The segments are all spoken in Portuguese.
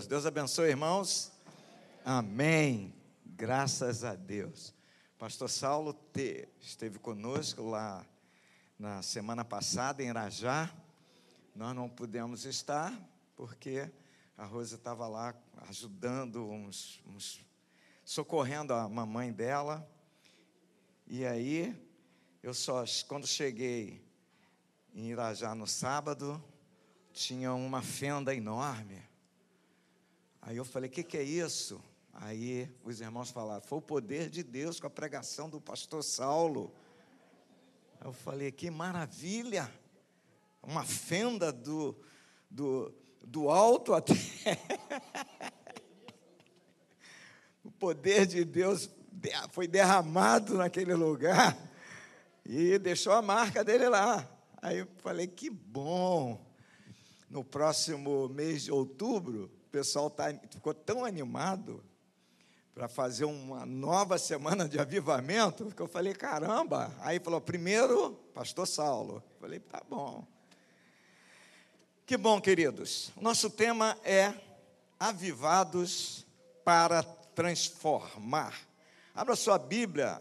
Lucas. Deus abençoe, irmãos. Amém. Graças a Deus. Pastor Saulo te, esteve conosco lá na semana passada em Irajá. Nós não pudemos estar porque a Rosa estava lá ajudando, uns, uns, socorrendo a mamãe dela. E aí, eu só, quando cheguei em Irajá no sábado, tinha uma fenda enorme. Aí eu falei: o que, que é isso? Aí os irmãos falaram: foi o poder de Deus com a pregação do pastor Saulo. Eu falei: que maravilha! Uma fenda do, do, do alto até. o poder de Deus foi derramado naquele lugar e deixou a marca dele lá. Aí eu falei: que bom! no próximo mês de outubro, o pessoal tá, ficou tão animado para fazer uma nova semana de avivamento, que eu falei, caramba. Aí falou, primeiro, pastor Saulo. Falei, tá bom. Que bom, queridos. Nosso tema é avivados para transformar. Abra sua Bíblia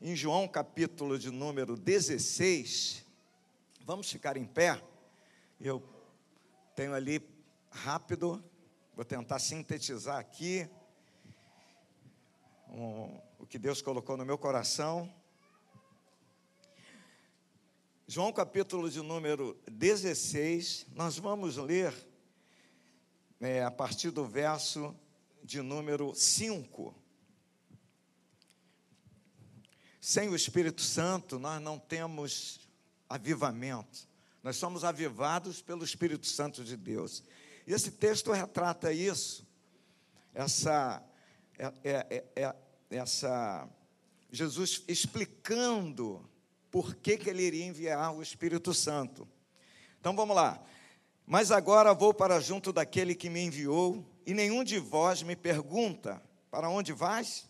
em João capítulo de número 16. Vamos ficar em pé. Eu tenho ali rápido, vou tentar sintetizar aqui o que Deus colocou no meu coração. João capítulo de número 16, nós vamos ler é, a partir do verso de número 5. Sem o Espírito Santo, nós não temos avivamento. Nós somos avivados pelo Espírito Santo de Deus. E esse texto retrata isso, essa, é, é, é, é, essa Jesus explicando por que, que ele iria enviar o Espírito Santo. Então vamos lá. Mas agora vou para junto daquele que me enviou, e nenhum de vós me pergunta: para onde vais?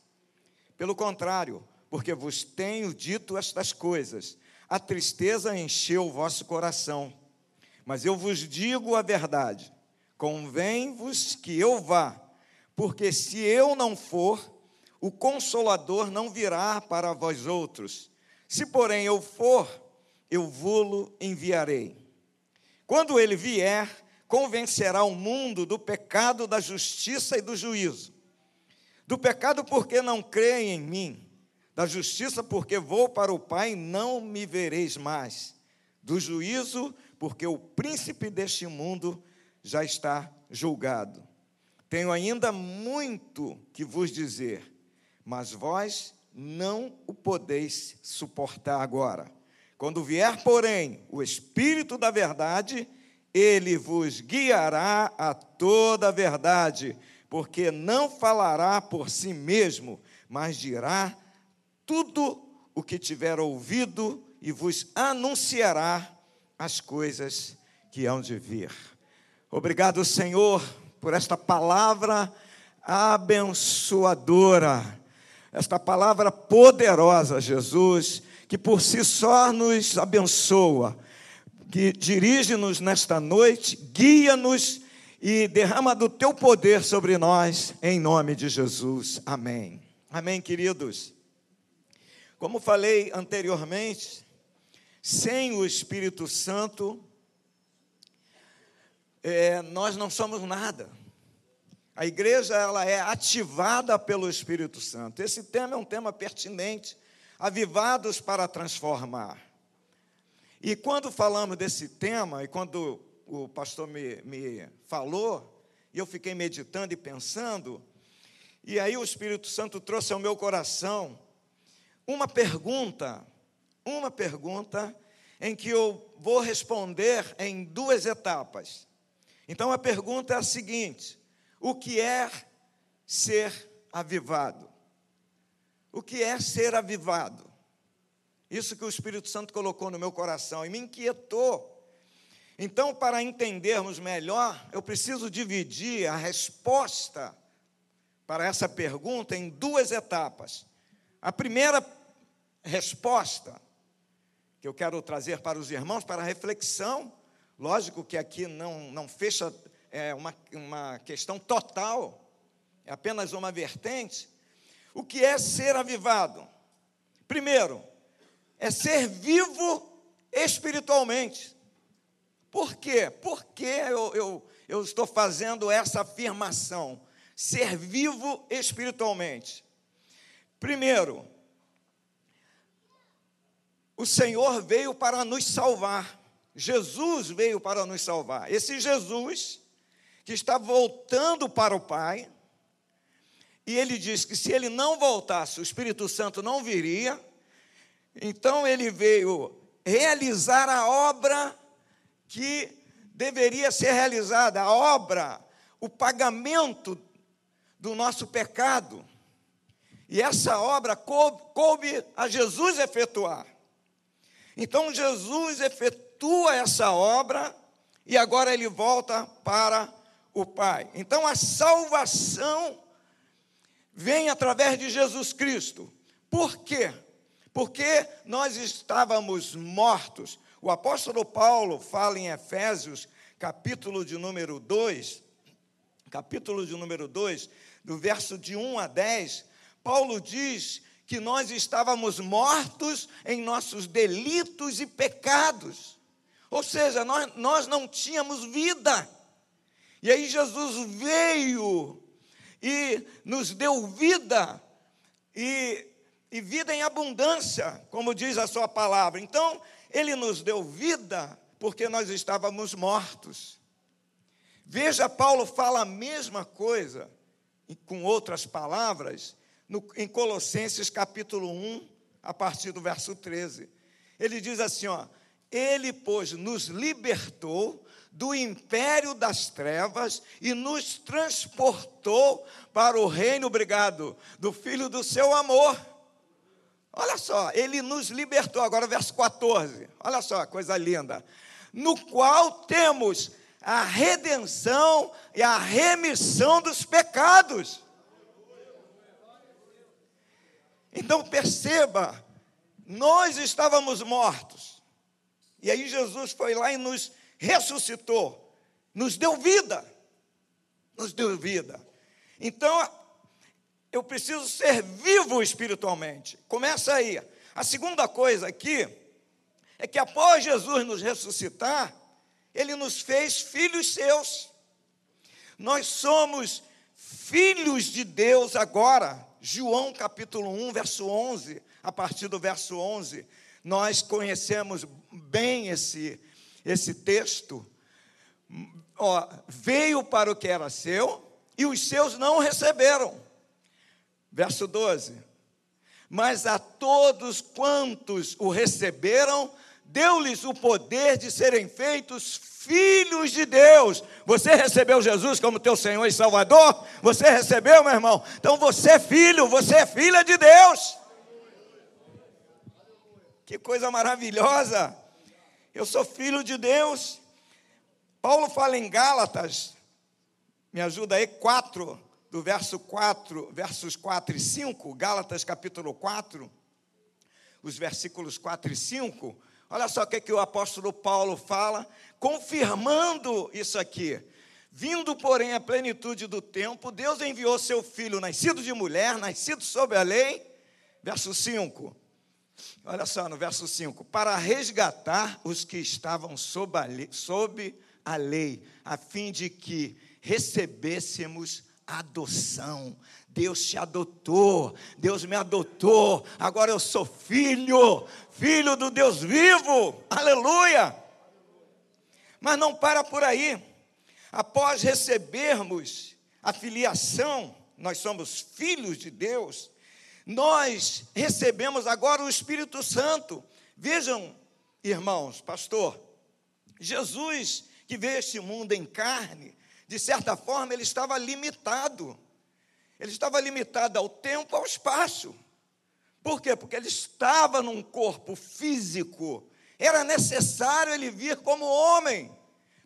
Pelo contrário, porque vos tenho dito estas coisas, a tristeza encheu o vosso coração. Mas eu vos digo a verdade: convém-vos que eu vá, porque se eu não for, o consolador não virá para vós outros. Se, porém, eu for, eu vou-lo enviarei. Quando ele vier, convencerá o mundo do pecado, da justiça e do juízo. Do pecado, porque não creem em mim da justiça, porque vou para o Pai e não me vereis mais, do juízo, porque o príncipe deste mundo já está julgado. Tenho ainda muito que vos dizer, mas vós não o podeis suportar agora. Quando vier, porém, o Espírito da Verdade, ele vos guiará a toda a verdade, porque não falará por si mesmo, mas dirá tudo o que tiver ouvido e vos anunciará as coisas que hão de vir. Obrigado, Senhor, por esta palavra abençoadora, esta palavra poderosa, Jesus, que por si só nos abençoa, que dirige-nos nesta noite, guia-nos e derrama do teu poder sobre nós, em nome de Jesus. Amém. Amém, queridos. Como falei anteriormente, sem o Espírito Santo, é, nós não somos nada. A igreja ela é ativada pelo Espírito Santo. Esse tema é um tema pertinente, avivados para transformar. E quando falamos desse tema, e quando o pastor me, me falou, e eu fiquei meditando e pensando, e aí o Espírito Santo trouxe ao meu coração uma pergunta, uma pergunta em que eu vou responder em duas etapas. Então a pergunta é a seguinte: o que é ser avivado? O que é ser avivado? Isso que o Espírito Santo colocou no meu coração e me inquietou. Então, para entendermos melhor, eu preciso dividir a resposta para essa pergunta em duas etapas. A primeira resposta que eu quero trazer para os irmãos, para reflexão, lógico que aqui não, não fecha é uma, uma questão total, é apenas uma vertente. O que é ser avivado? Primeiro, é ser vivo espiritualmente. Por quê? Por que eu, eu, eu estou fazendo essa afirmação? Ser vivo espiritualmente. Primeiro, o Senhor veio para nos salvar. Jesus veio para nos salvar. Esse Jesus, que está voltando para o Pai, e ele diz que se ele não voltasse, o Espírito Santo não viria. Então ele veio realizar a obra que deveria ser realizada, a obra, o pagamento do nosso pecado. E essa obra coube, a Jesus efetuar. Então Jesus efetua essa obra e agora ele volta para o Pai. Então a salvação vem através de Jesus Cristo. Por quê? Porque nós estávamos mortos. O apóstolo Paulo fala em Efésios, capítulo de número 2, capítulo de número 2, do verso de 1 a 10, Paulo diz que nós estávamos mortos em nossos delitos e pecados. Ou seja, nós, nós não tínhamos vida. E aí Jesus veio e nos deu vida, e, e vida em abundância, como diz a Sua palavra. Então, Ele nos deu vida porque nós estávamos mortos. Veja, Paulo fala a mesma coisa, com outras palavras, no, em Colossenses capítulo 1, a partir do verso 13. Ele diz assim: ó, Ele, pois, nos libertou do império das trevas e nos transportou para o reino, obrigado, do Filho do seu amor. Olha só, ele nos libertou, agora verso 14, olha só, coisa linda. No qual temos a redenção e a remissão dos pecados. Então perceba, nós estávamos mortos, e aí Jesus foi lá e nos ressuscitou, nos deu vida. Nos deu vida. Então, eu preciso ser vivo espiritualmente. Começa aí. A segunda coisa aqui é que após Jesus nos ressuscitar, ele nos fez filhos seus. Nós somos filhos de Deus agora. João capítulo 1, verso 11, a partir do verso 11, nós conhecemos bem esse esse texto, ó, veio para o que era seu e os seus não receberam. Verso 12: Mas a todos quantos o receberam, deu-lhes o poder de serem feitos filhos de Deus. Você recebeu Jesus como teu Senhor e Salvador? Você recebeu, meu irmão? Então você é filho, você é filha de Deus. Que coisa maravilhosa! Eu sou filho de Deus. Paulo fala em Gálatas, me ajuda aí, 4, do verso 4, versos 4 e 5, Gálatas capítulo 4, os versículos 4 e 5. Olha só o que, é que o apóstolo Paulo fala, confirmando isso aqui. Vindo, porém, a plenitude do tempo, Deus enviou seu filho, nascido de mulher, nascido sob a lei, verso 5 Olha só, no verso 5: para resgatar os que estavam sob a, lei, sob a lei, a fim de que recebêssemos adoção. Deus te adotou, Deus me adotou, agora eu sou filho, filho do Deus vivo, aleluia. Mas não para por aí, após recebermos a filiação, nós somos filhos de Deus, nós recebemos agora o Espírito Santo. Vejam, irmãos, pastor, Jesus que veio este mundo em carne, de certa forma ele estava limitado. Ele estava limitado ao tempo, ao espaço. Por quê? Porque ele estava num corpo físico. Era necessário ele vir como homem,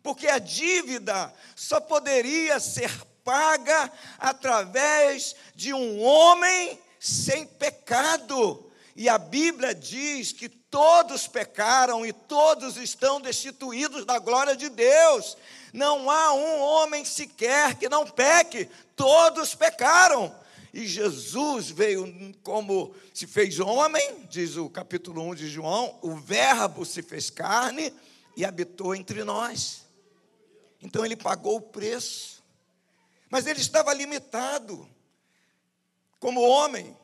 porque a dívida só poderia ser paga através de um homem sem pecado. E a Bíblia diz que Todos pecaram e todos estão destituídos da glória de Deus. Não há um homem sequer que não peque, todos pecaram. E Jesus veio como se fez homem, diz o capítulo 1 de João, o Verbo se fez carne e habitou entre nós. Então ele pagou o preço. Mas ele estava limitado. Como homem,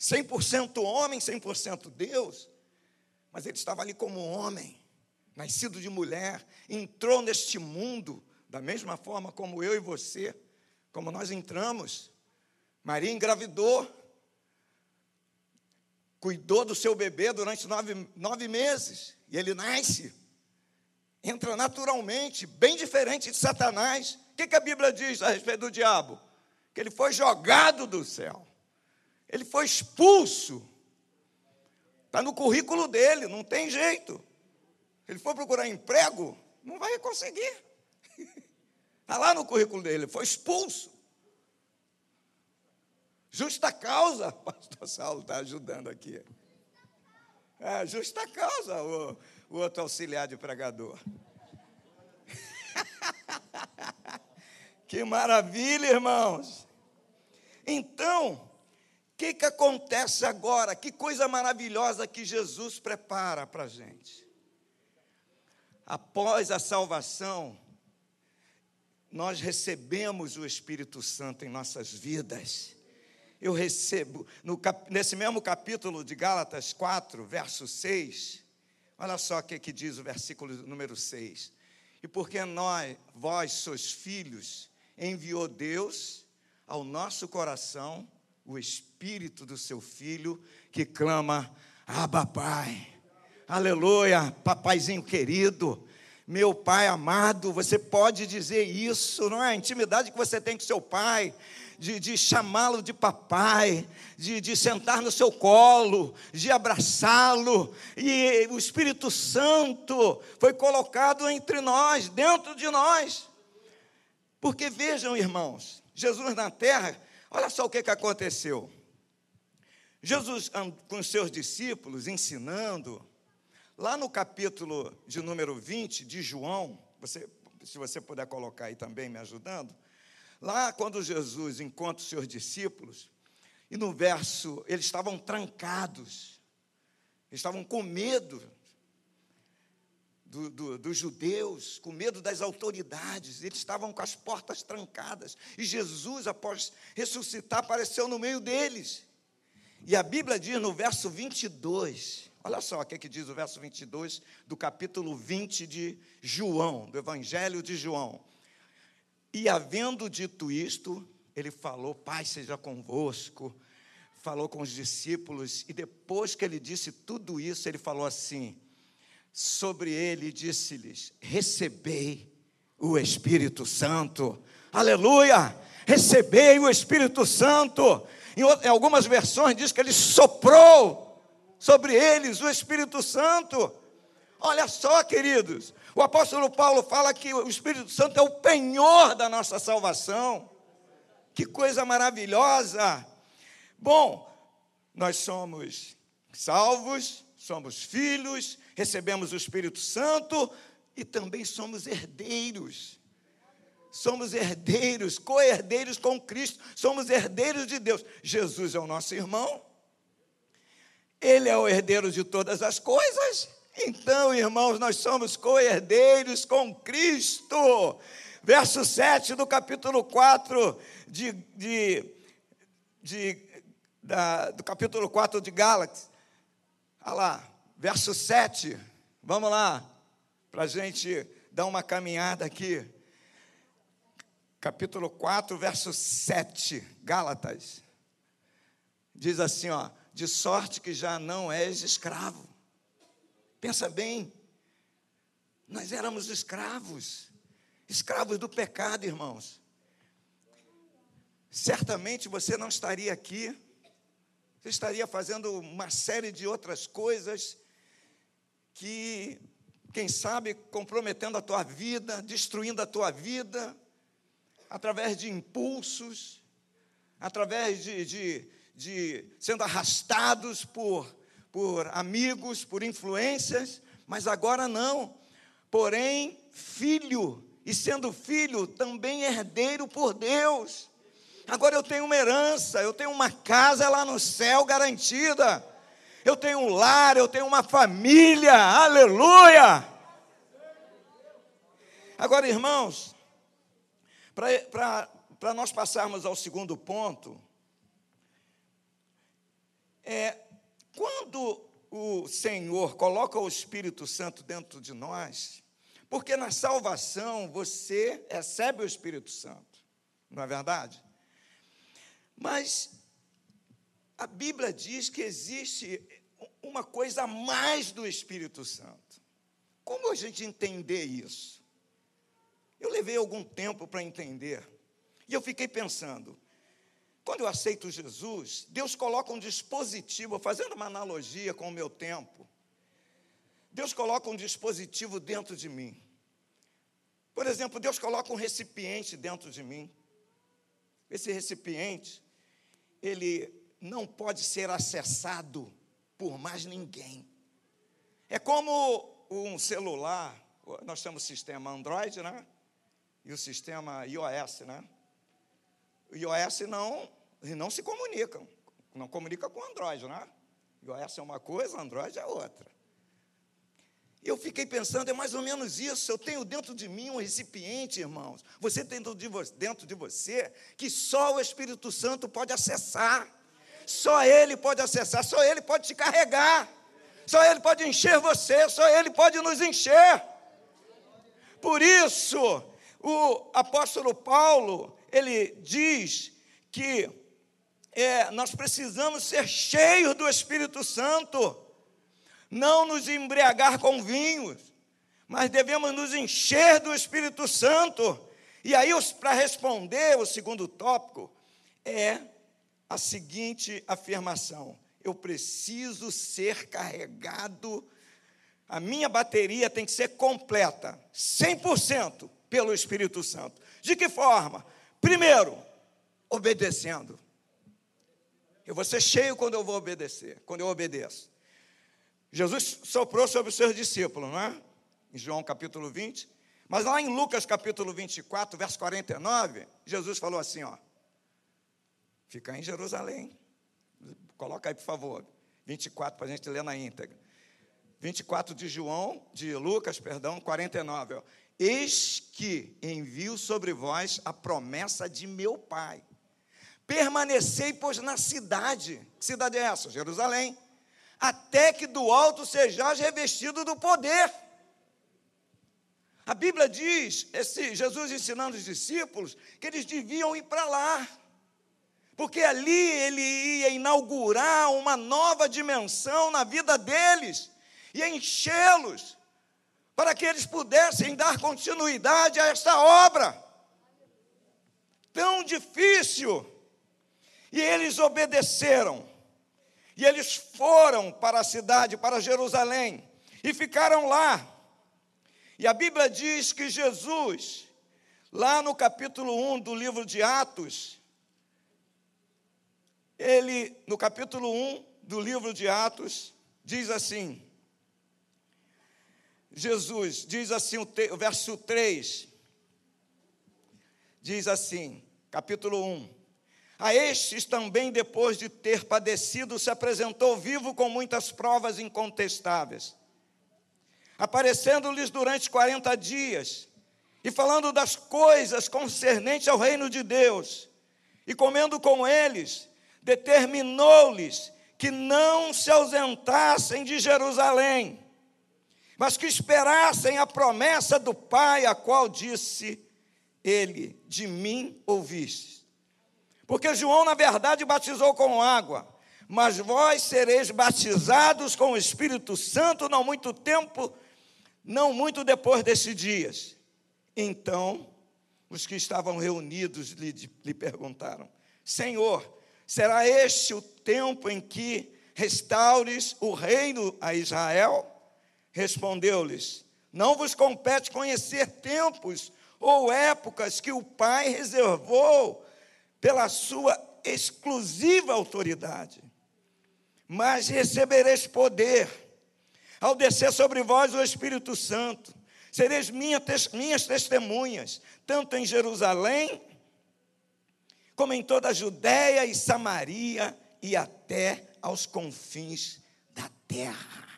100% homem, 100% Deus. Mas ele estava ali como homem, nascido de mulher, entrou neste mundo da mesma forma como eu e você, como nós entramos. Maria engravidou, cuidou do seu bebê durante nove, nove meses, e ele nasce, entra naturalmente, bem diferente de Satanás. O que, que a Bíblia diz a respeito do diabo? Que ele foi jogado do céu, ele foi expulso, está no currículo dele, não tem jeito. Ele foi procurar emprego, não vai conseguir. Está lá no currículo dele, foi expulso. Justa causa, pastor Saulo está ajudando aqui. É, justa causa, o, o outro auxiliar de pregador. que maravilha, irmãos. Então, o que, que acontece agora? Que coisa maravilhosa que Jesus prepara para a gente. Após a salvação, nós recebemos o Espírito Santo em nossas vidas eu recebo, no, nesse mesmo capítulo de Gálatas 4, verso 6, olha só o que, que diz o versículo número 6. E porque nós, vós sois filhos, enviou Deus ao nosso coração o Espírito do seu Filho, que clama, Abba Pai. Aleluia, papaizinho querido, meu pai amado, você pode dizer isso, não é? A intimidade que você tem com seu pai, de, de chamá-lo de papai, de, de sentar no seu colo, de abraçá-lo, e o Espírito Santo foi colocado entre nós, dentro de nós. Porque vejam, irmãos, Jesus na terra, olha só o que, que aconteceu. Jesus com os seus discípulos ensinando, lá no capítulo de número 20 de João, você, se você puder colocar aí também me ajudando, Lá, quando Jesus encontra os seus discípulos, e no verso, eles estavam trancados, estavam com medo do, do, dos judeus, com medo das autoridades, eles estavam com as portas trancadas, e Jesus, após ressuscitar, apareceu no meio deles. E a Bíblia diz no verso 22, olha só o que, é que diz o verso 22 do capítulo 20 de João, do Evangelho de João. E havendo dito isto, ele falou: Pai seja convosco. Falou com os discípulos, e depois que ele disse tudo isso, ele falou assim: sobre ele, disse-lhes: Recebei o Espírito Santo. Aleluia! Recebei o Espírito Santo. Em algumas versões diz que ele soprou sobre eles o Espírito Santo. Olha só, queridos, o apóstolo Paulo fala que o Espírito Santo é o penhor da nossa salvação. Que coisa maravilhosa! Bom, nós somos salvos, somos filhos, recebemos o Espírito Santo e também somos herdeiros. Somos herdeiros, co-herdeiros com Cristo, somos herdeiros de Deus. Jesus é o nosso irmão, Ele é o herdeiro de todas as coisas. Então, irmãos, nós somos co-herdeiros com Cristo. Verso 7 do capítulo 4 de, de, de da, do capítulo 4 de Gálatas. Olha lá, verso 7. Vamos lá, para a gente dar uma caminhada aqui. Capítulo 4, verso 7, Gálatas. Diz assim, ó, de sorte que já não és escravo Pensa bem, nós éramos escravos, escravos do pecado, irmãos. Certamente você não estaria aqui, você estaria fazendo uma série de outras coisas que, quem sabe, comprometendo a tua vida, destruindo a tua vida, através de impulsos, através de, de, de sendo arrastados por por amigos, por influências, mas agora não. Porém, filho, e sendo filho, também herdeiro por Deus. Agora eu tenho uma herança, eu tenho uma casa lá no céu garantida. Eu tenho um lar, eu tenho uma família. Aleluia! Agora, irmãos, para nós passarmos ao segundo ponto, é, quando o Senhor coloca o Espírito Santo dentro de nós, porque na salvação você recebe o Espírito Santo, não é verdade? Mas a Bíblia diz que existe uma coisa a mais do Espírito Santo. Como a gente entender isso? Eu levei algum tempo para entender. E eu fiquei pensando, quando eu aceito Jesus, Deus coloca um dispositivo, fazendo uma analogia com o meu tempo. Deus coloca um dispositivo dentro de mim. Por exemplo, Deus coloca um recipiente dentro de mim. Esse recipiente, ele não pode ser acessado por mais ninguém. É como um celular, nós temos o sistema Android, né? E o sistema iOS, né? O iOS não, não se comunicam, não comunica com o Android, né? iOS é uma coisa, Android é outra. Eu fiquei pensando, é mais ou menos isso. Eu tenho dentro de mim um recipiente, irmãos. Você tem dentro de você que só o Espírito Santo pode acessar. Só Ele pode acessar, só Ele pode te carregar. Só Ele pode encher você, só Ele pode nos encher. Por isso, o apóstolo Paulo, ele diz que é, nós precisamos ser cheios do Espírito Santo não nos embriagar com vinhos, mas devemos nos encher do Espírito Santo. E aí, para responder o segundo tópico, é a seguinte afirmação: eu preciso ser carregado, a minha bateria tem que ser completa, 100% pelo Espírito Santo. De que forma? Primeiro, obedecendo. Eu vou ser cheio quando eu vou obedecer, quando eu obedeço. Jesus soprou sobre os seus discípulos, não é? Em João capítulo 20. Mas lá em Lucas capítulo 24, verso 49, Jesus falou assim, ó. Fica em Jerusalém. Coloca aí, por favor. 24 para a gente ler na íntegra. 24 de João, de Lucas, perdão, 49. Ó. Eis que envio sobre vós a promessa de meu Pai. Permanecei, pois, na cidade. Que cidade é essa? Jerusalém até que do alto sejais revestido do poder. A Bíblia diz, esse Jesus ensinando os discípulos, que eles deviam ir para lá, porque ali ele ia inaugurar uma nova dimensão na vida deles, e enchê-los, para que eles pudessem dar continuidade a esta obra tão difícil. E eles obedeceram. E eles foram para a cidade, para Jerusalém, e ficaram lá. E a Bíblia diz que Jesus, lá no capítulo 1 do livro de Atos, ele, no capítulo 1 do livro de Atos, diz assim: Jesus, diz assim o, te, o verso 3, diz assim, capítulo 1: a estes também, depois de ter padecido, se apresentou vivo com muitas provas incontestáveis, aparecendo-lhes durante 40 dias e falando das coisas concernentes ao reino de Deus, e comendo com eles, determinou-lhes que não se ausentassem de Jerusalém, mas que esperassem a promessa do Pai, a qual disse ele: De mim ouviste. Porque João, na verdade, batizou com água, mas vós sereis batizados com o Espírito Santo não muito tempo, não muito depois desses dias. Então, os que estavam reunidos lhe, lhe perguntaram: Senhor, será este o tempo em que restaures o reino a Israel? Respondeu-lhes: Não vos compete conhecer tempos ou épocas que o Pai reservou pela sua exclusiva autoridade. mas recebereis poder ao descer sobre vós o Espírito Santo. Sereis minha, minhas testemunhas, tanto em Jerusalém, como em toda a Judéia e Samaria e até aos confins da terra.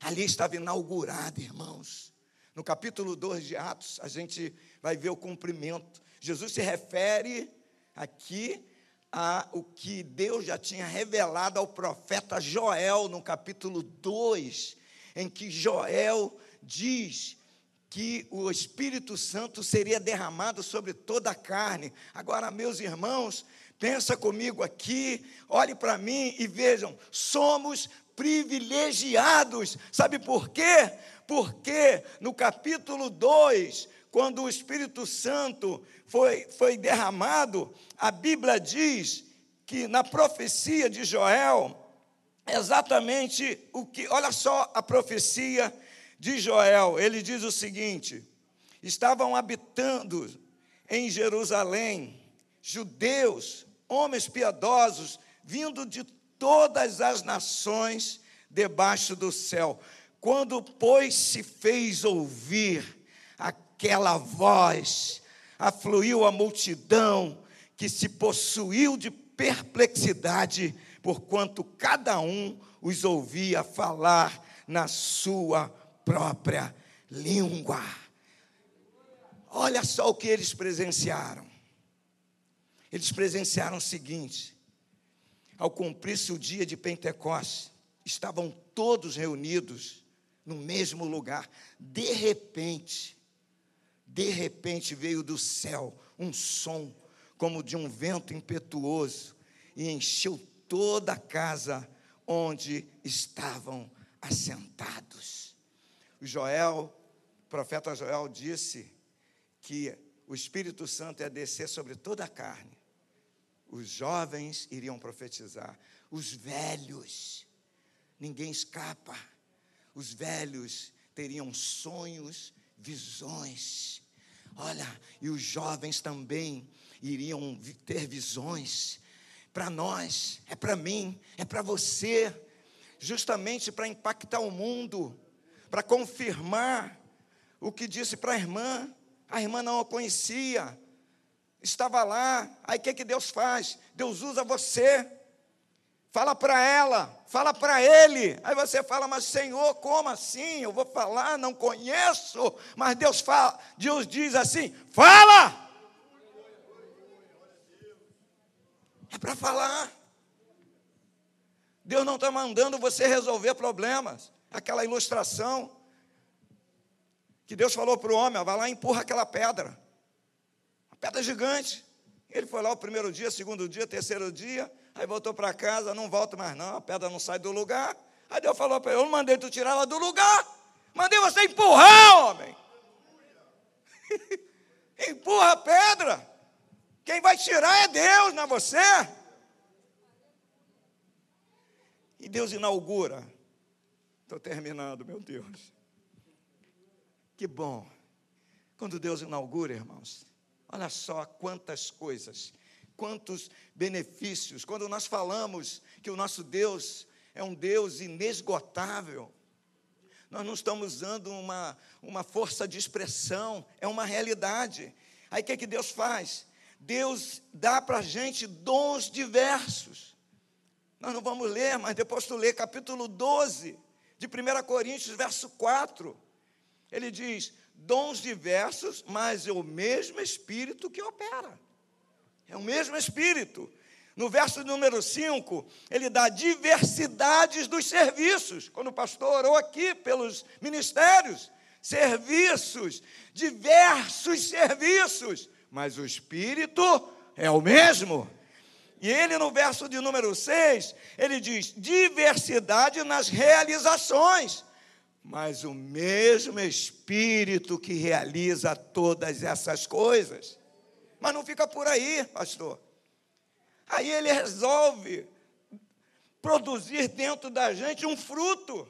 Ali estava inaugurado, irmãos. No capítulo 2 de Atos, a gente vai ver o cumprimento. Jesus se refere aqui a o que Deus já tinha revelado ao profeta Joel no capítulo 2, em que Joel diz que o Espírito Santo seria derramado sobre toda a carne. Agora, meus irmãos, pensa comigo aqui, olhe para mim e vejam, somos privilegiados. Sabe por quê? Porque no capítulo 2, quando o Espírito Santo foi, foi derramado, a Bíblia diz que na profecia de Joel, exatamente o que, olha só a profecia de Joel, ele diz o seguinte: estavam habitando em Jerusalém judeus, homens piedosos, vindo de todas as nações debaixo do céu. Quando, pois, se fez ouvir aquela voz, afluiu a multidão que se possuiu de perplexidade, porquanto cada um os ouvia falar na sua própria língua. Olha só o que eles presenciaram. Eles presenciaram o seguinte: ao cumprir-se o dia de Pentecostes, estavam todos reunidos no mesmo lugar. De repente, de repente veio do céu um som como de um vento impetuoso e encheu toda a casa onde estavam assentados. Joel, o profeta Joel disse que o Espírito Santo ia descer sobre toda a carne. Os jovens iriam profetizar, os velhos, ninguém escapa. Os velhos teriam sonhos, visões. Olha, e os jovens também iriam ter visões. Para nós, é para mim, é para você, justamente para impactar o mundo, para confirmar o que disse para a irmã. A irmã não a conhecia, estava lá. Aí o que, que Deus faz? Deus usa você. Fala para ela, fala para ele. Aí você fala, mas Senhor, como assim? Eu vou falar, não conheço. Mas Deus fala, Deus diz assim: fala! É para falar. Deus não está mandando você resolver problemas. Aquela ilustração que Deus falou para o homem: vai lá e empurra aquela pedra. Uma pedra gigante. Ele foi lá o primeiro dia, segundo dia, terceiro dia. Aí voltou para casa, não volta mais não, a pedra não sai do lugar. Aí Deus falou para ele: Eu não mandei tu tirar ela do lugar, mandei você empurrar, homem. Empurra a pedra. Quem vai tirar é Deus, não é você. E Deus inaugura. Estou terminando, meu Deus. Que bom. Quando Deus inaugura, irmãos, olha só quantas coisas, quantos benefícios. Quando nós falamos que o nosso Deus é um Deus inesgotável, nós não estamos usando uma, uma força de expressão, é uma realidade. Aí o que, é que Deus faz? Deus dá para a gente dons diversos. Nós não vamos ler, mas depois tu lê capítulo 12 de 1 Coríntios, verso 4. Ele diz: dons diversos, mas é o mesmo Espírito que opera. É o mesmo Espírito. No verso número 5, ele dá diversidades dos serviços. Quando o pastor orou aqui pelos ministérios, serviços, diversos serviços mas o Espírito é o mesmo. E ele, no verso de número 6, ele diz: diversidade nas realizações, mas o mesmo Espírito que realiza todas essas coisas. Mas não fica por aí, pastor. Aí ele resolve produzir dentro da gente um fruto,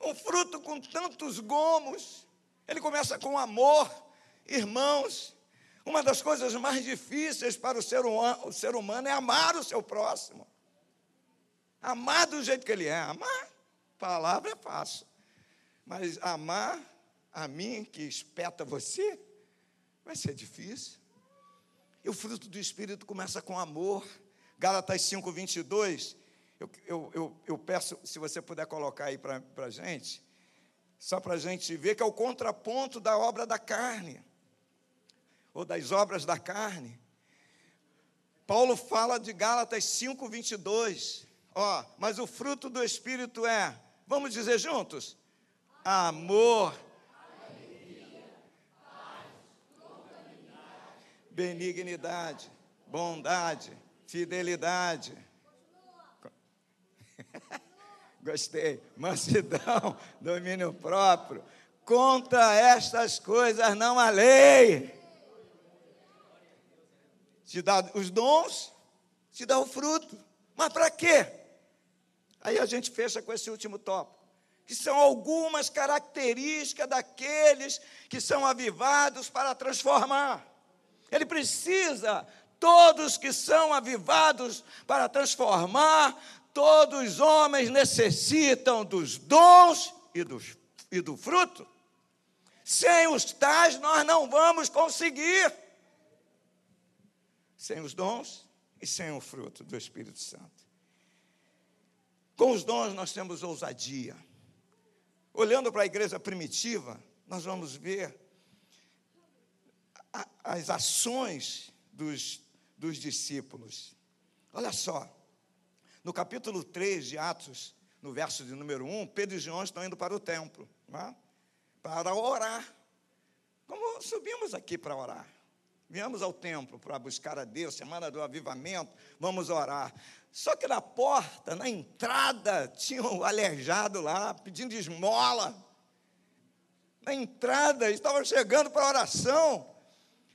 um fruto com tantos gomos. Ele começa com amor, Irmãos, uma das coisas mais difíceis para o ser, humano, o ser humano é amar o seu próximo. Amar do jeito que Ele é. Amar, palavra é fácil. Mas amar a mim, que espeta você, vai ser difícil. E o fruto do Espírito começa com amor. Gálatas 5, 22. Eu, eu, eu, eu peço, se você puder colocar aí para a gente, só para a gente ver que é o contraponto da obra da carne, ou das obras da carne. Paulo fala de Gálatas 5, 22. Ó, mas o fruto do Espírito é, vamos dizer juntos? Amor, benignidade, bondade, fidelidade. Gostei. Mansidão, domínio próprio. Contra estas coisas não há lei. Te dá os dons, te dá o fruto. Mas para quê? Aí a gente fecha com esse último tópico. Que são algumas características daqueles que são avivados para transformar. Ele precisa, todos que são avivados para transformar, todos os homens necessitam dos dons e, dos, e do fruto. Sem os tais, nós não vamos conseguir. Sem os dons e sem o fruto do Espírito Santo. Com os dons, nós temos ousadia. Olhando para a igreja primitiva, nós vamos ver as ações dos, dos discípulos. Olha só, no capítulo 3 de Atos, no verso de número 1, Pedro e João estão indo para o templo é? para orar. Como subimos aqui para orar? Viemos ao templo para buscar a Deus, semana do avivamento, vamos orar. Só que na porta, na entrada, tinha um aleijado lá pedindo esmola. Na entrada, estavam chegando para a oração.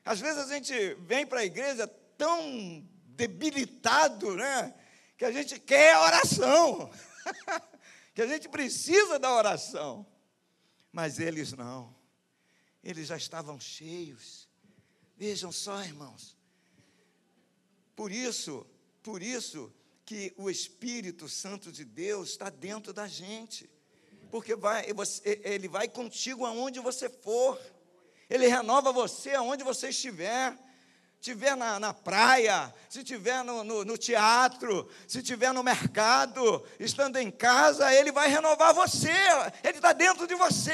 Às vezes a gente vem para a igreja tão debilitado, né? Que a gente quer oração, que a gente precisa da oração. Mas eles não, eles já estavam cheios. Vejam só, irmãos. Por isso, por isso que o Espírito Santo de Deus está dentro da gente. Porque vai, ele vai contigo aonde você for. Ele renova você aonde você estiver. Estiver na, na praia, se estiver no, no, no teatro, se estiver no mercado, estando em casa, Ele vai renovar você, Ele está dentro de você.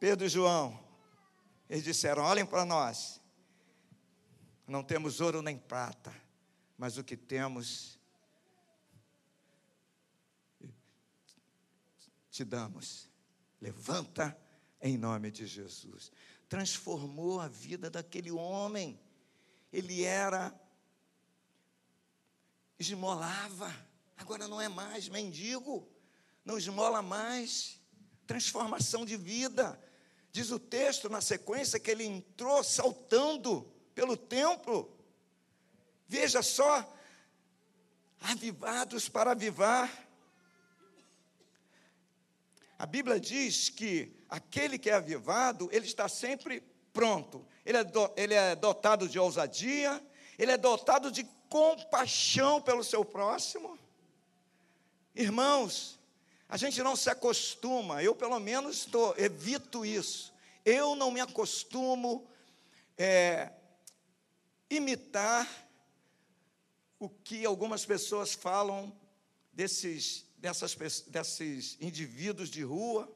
Pedro e João, eles disseram: olhem para nós, não temos ouro nem prata, mas o que temos, te damos. Levanta em nome de Jesus. Transformou a vida daquele homem. Ele era, esmolava, agora não é mais mendigo, não esmola mais. Transformação de vida. Diz o texto na sequência que ele entrou saltando pelo templo. Veja só, avivados para avivar a Bíblia diz que aquele que é avivado, ele está sempre pronto. Ele é, do, ele é dotado de ousadia, ele é dotado de compaixão pelo seu próximo. Irmãos, a gente não se acostuma, eu pelo menos tô, evito isso. Eu não me acostumo é, imitar o que algumas pessoas falam desses dessas, desses indivíduos de rua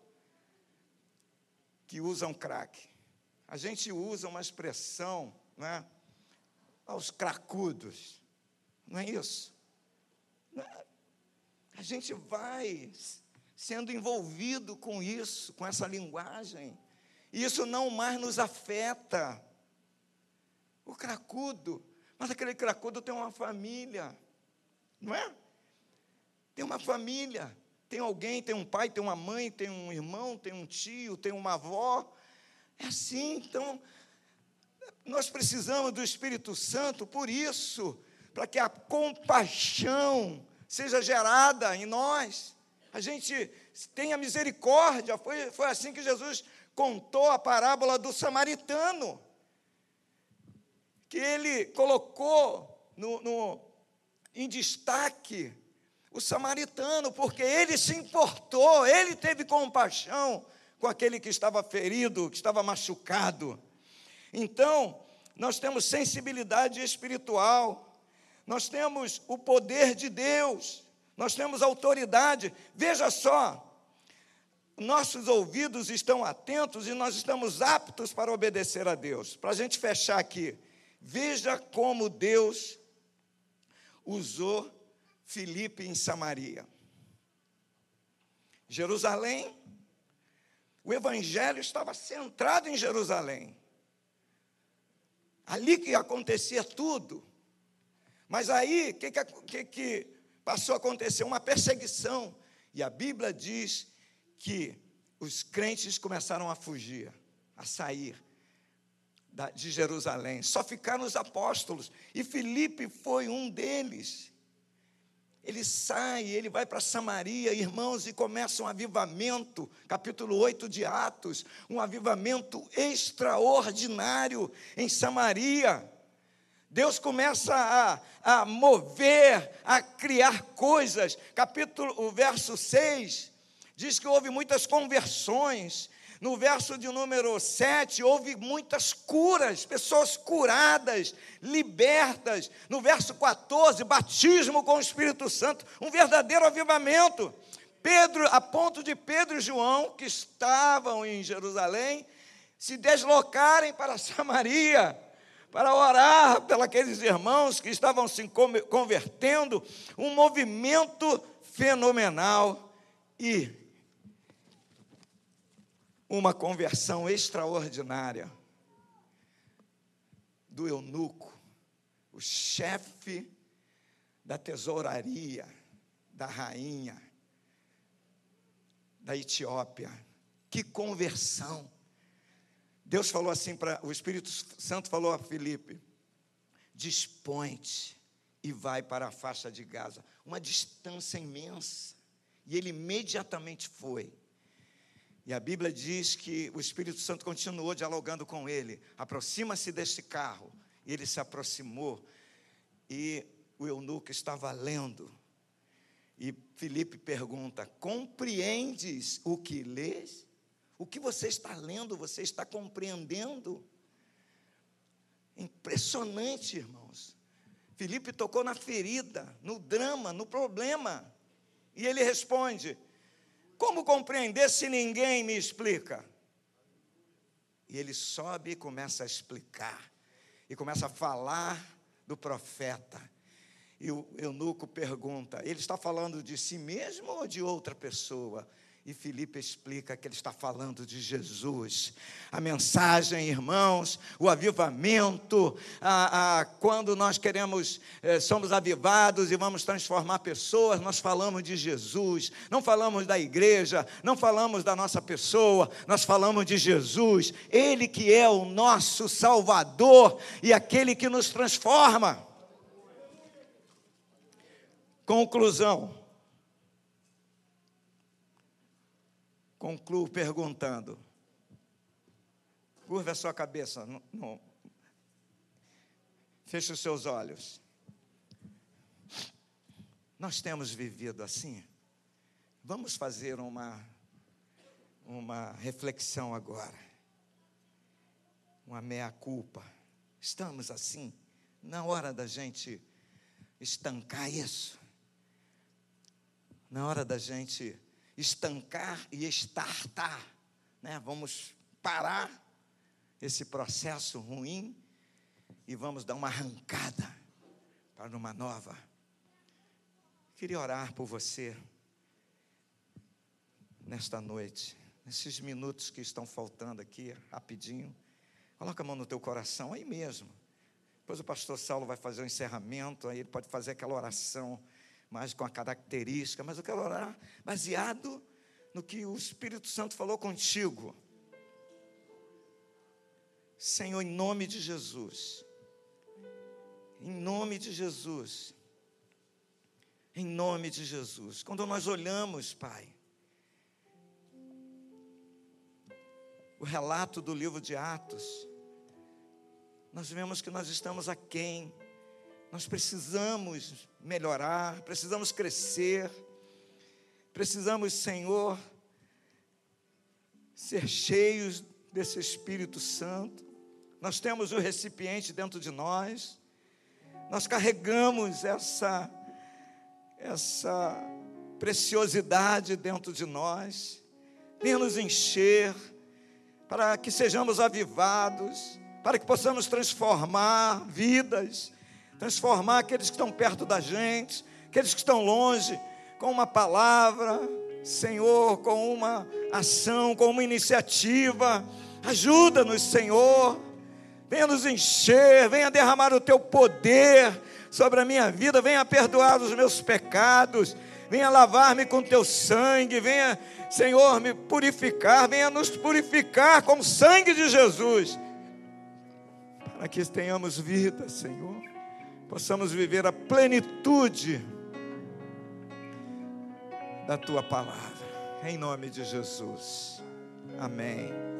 que usam crack. A gente usa uma expressão, né? Aos cracudos. Não é isso? É? A gente vai sendo envolvido com isso, com essa linguagem. E isso não mais nos afeta. O cracudo, mas aquele cracudo tem uma família, não é? Tem uma família, tem alguém, tem um pai, tem uma mãe, tem um irmão, tem um tio, tem uma avó. É assim, então, nós precisamos do Espírito Santo por isso, para que a compaixão seja gerada em nós. A gente tenha misericórdia. Foi, foi assim que Jesus contou a parábola do samaritano. Que ele colocou no, no, em destaque o samaritano, porque ele se importou, ele teve compaixão com aquele que estava ferido, que estava machucado. Então, nós temos sensibilidade espiritual, nós temos o poder de Deus, nós temos autoridade. Veja só, nossos ouvidos estão atentos e nós estamos aptos para obedecer a Deus. Para a gente fechar aqui, veja como Deus usou Filipe em Samaria. Jerusalém, o evangelho estava centrado em Jerusalém. Ali que acontecia tudo. Mas aí, o que, que, que passou a acontecer? Uma perseguição. E a Bíblia diz que os crentes começaram a fugir, a sair de Jerusalém. Só ficaram os apóstolos. E Filipe foi um deles. Ele sai, ele vai para Samaria, irmãos, e começa um avivamento, capítulo 8 de Atos, um avivamento extraordinário em Samaria. Deus começa a, a mover, a criar coisas. Capítulo, o verso 6 diz que houve muitas conversões. No verso de número 7, houve muitas curas, pessoas curadas, libertas. No verso 14, batismo com o Espírito Santo, um verdadeiro avivamento. Pedro, a ponto de Pedro e João, que estavam em Jerusalém, se deslocarem para Samaria para orar pelos irmãos que estavam se convertendo, um movimento fenomenal e uma conversão extraordinária do eunuco, o chefe da tesouraria da rainha da Etiópia. Que conversão! Deus falou assim para o Espírito Santo falou a Filipe: dispõe-te e vai para a faixa de Gaza, uma distância imensa. E ele imediatamente foi. E a Bíblia diz que o Espírito Santo continuou dialogando com ele. Aproxima-se deste carro. E ele se aproximou. E o eunuco estava lendo. E Filipe pergunta: Compreendes o que lês? O que você está lendo, você está compreendendo? Impressionante, irmãos. Felipe tocou na ferida, no drama, no problema. E ele responde: Como compreender se ninguém me explica? E ele sobe e começa a explicar, e começa a falar do profeta. E o eunuco pergunta: Ele está falando de si mesmo ou de outra pessoa? E Filipe explica que ele está falando de Jesus. A mensagem, irmãos, o avivamento, a, a, quando nós queremos, eh, somos avivados e vamos transformar pessoas, nós falamos de Jesus. Não falamos da igreja, não falamos da nossa pessoa, nós falamos de Jesus. Ele que é o nosso Salvador e aquele que nos transforma. Conclusão. Concluo perguntando. Curva a sua cabeça. Não. Feche os seus olhos. Nós temos vivido assim. Vamos fazer uma, uma reflexão agora. Uma meia-culpa. Estamos assim. Na hora da gente estancar isso. Na hora da gente estancar e estartar. Né? Vamos parar esse processo ruim e vamos dar uma arrancada para uma nova. Queria orar por você nesta noite, nesses minutos que estão faltando aqui, rapidinho. Coloca a mão no teu coração aí mesmo. Depois o pastor Saulo vai fazer o encerramento, aí ele pode fazer aquela oração mas com a característica, mas eu quero orar baseado no que o Espírito Santo falou contigo. Senhor, em nome de Jesus, em nome de Jesus, em nome de Jesus, quando nós olhamos, Pai, o relato do livro de Atos, nós vemos que nós estamos aquém Nós precisamos melhorar, precisamos crescer, precisamos, Senhor, ser cheios desse Espírito Santo. Nós temos o recipiente dentro de nós, nós carregamos essa, essa preciosidade dentro de nós. Venha nos encher, para que sejamos avivados, para que possamos transformar vidas, transformar aqueles que estão perto da gente, aqueles que estão longe, com uma palavra, Senhor, com uma ação, com uma iniciativa. Ajuda-nos, Senhor. Venha nos encher, venha derramar o teu poder sobre a minha vida, venha perdoar os meus pecados, venha lavar-me com teu sangue, venha, Senhor, me purificar, venha nos purificar com o sangue de Jesus, para que tenhamos vida, Senhor, possamos viver a plenitude da tua palavra, em nome de Jesus. Amém.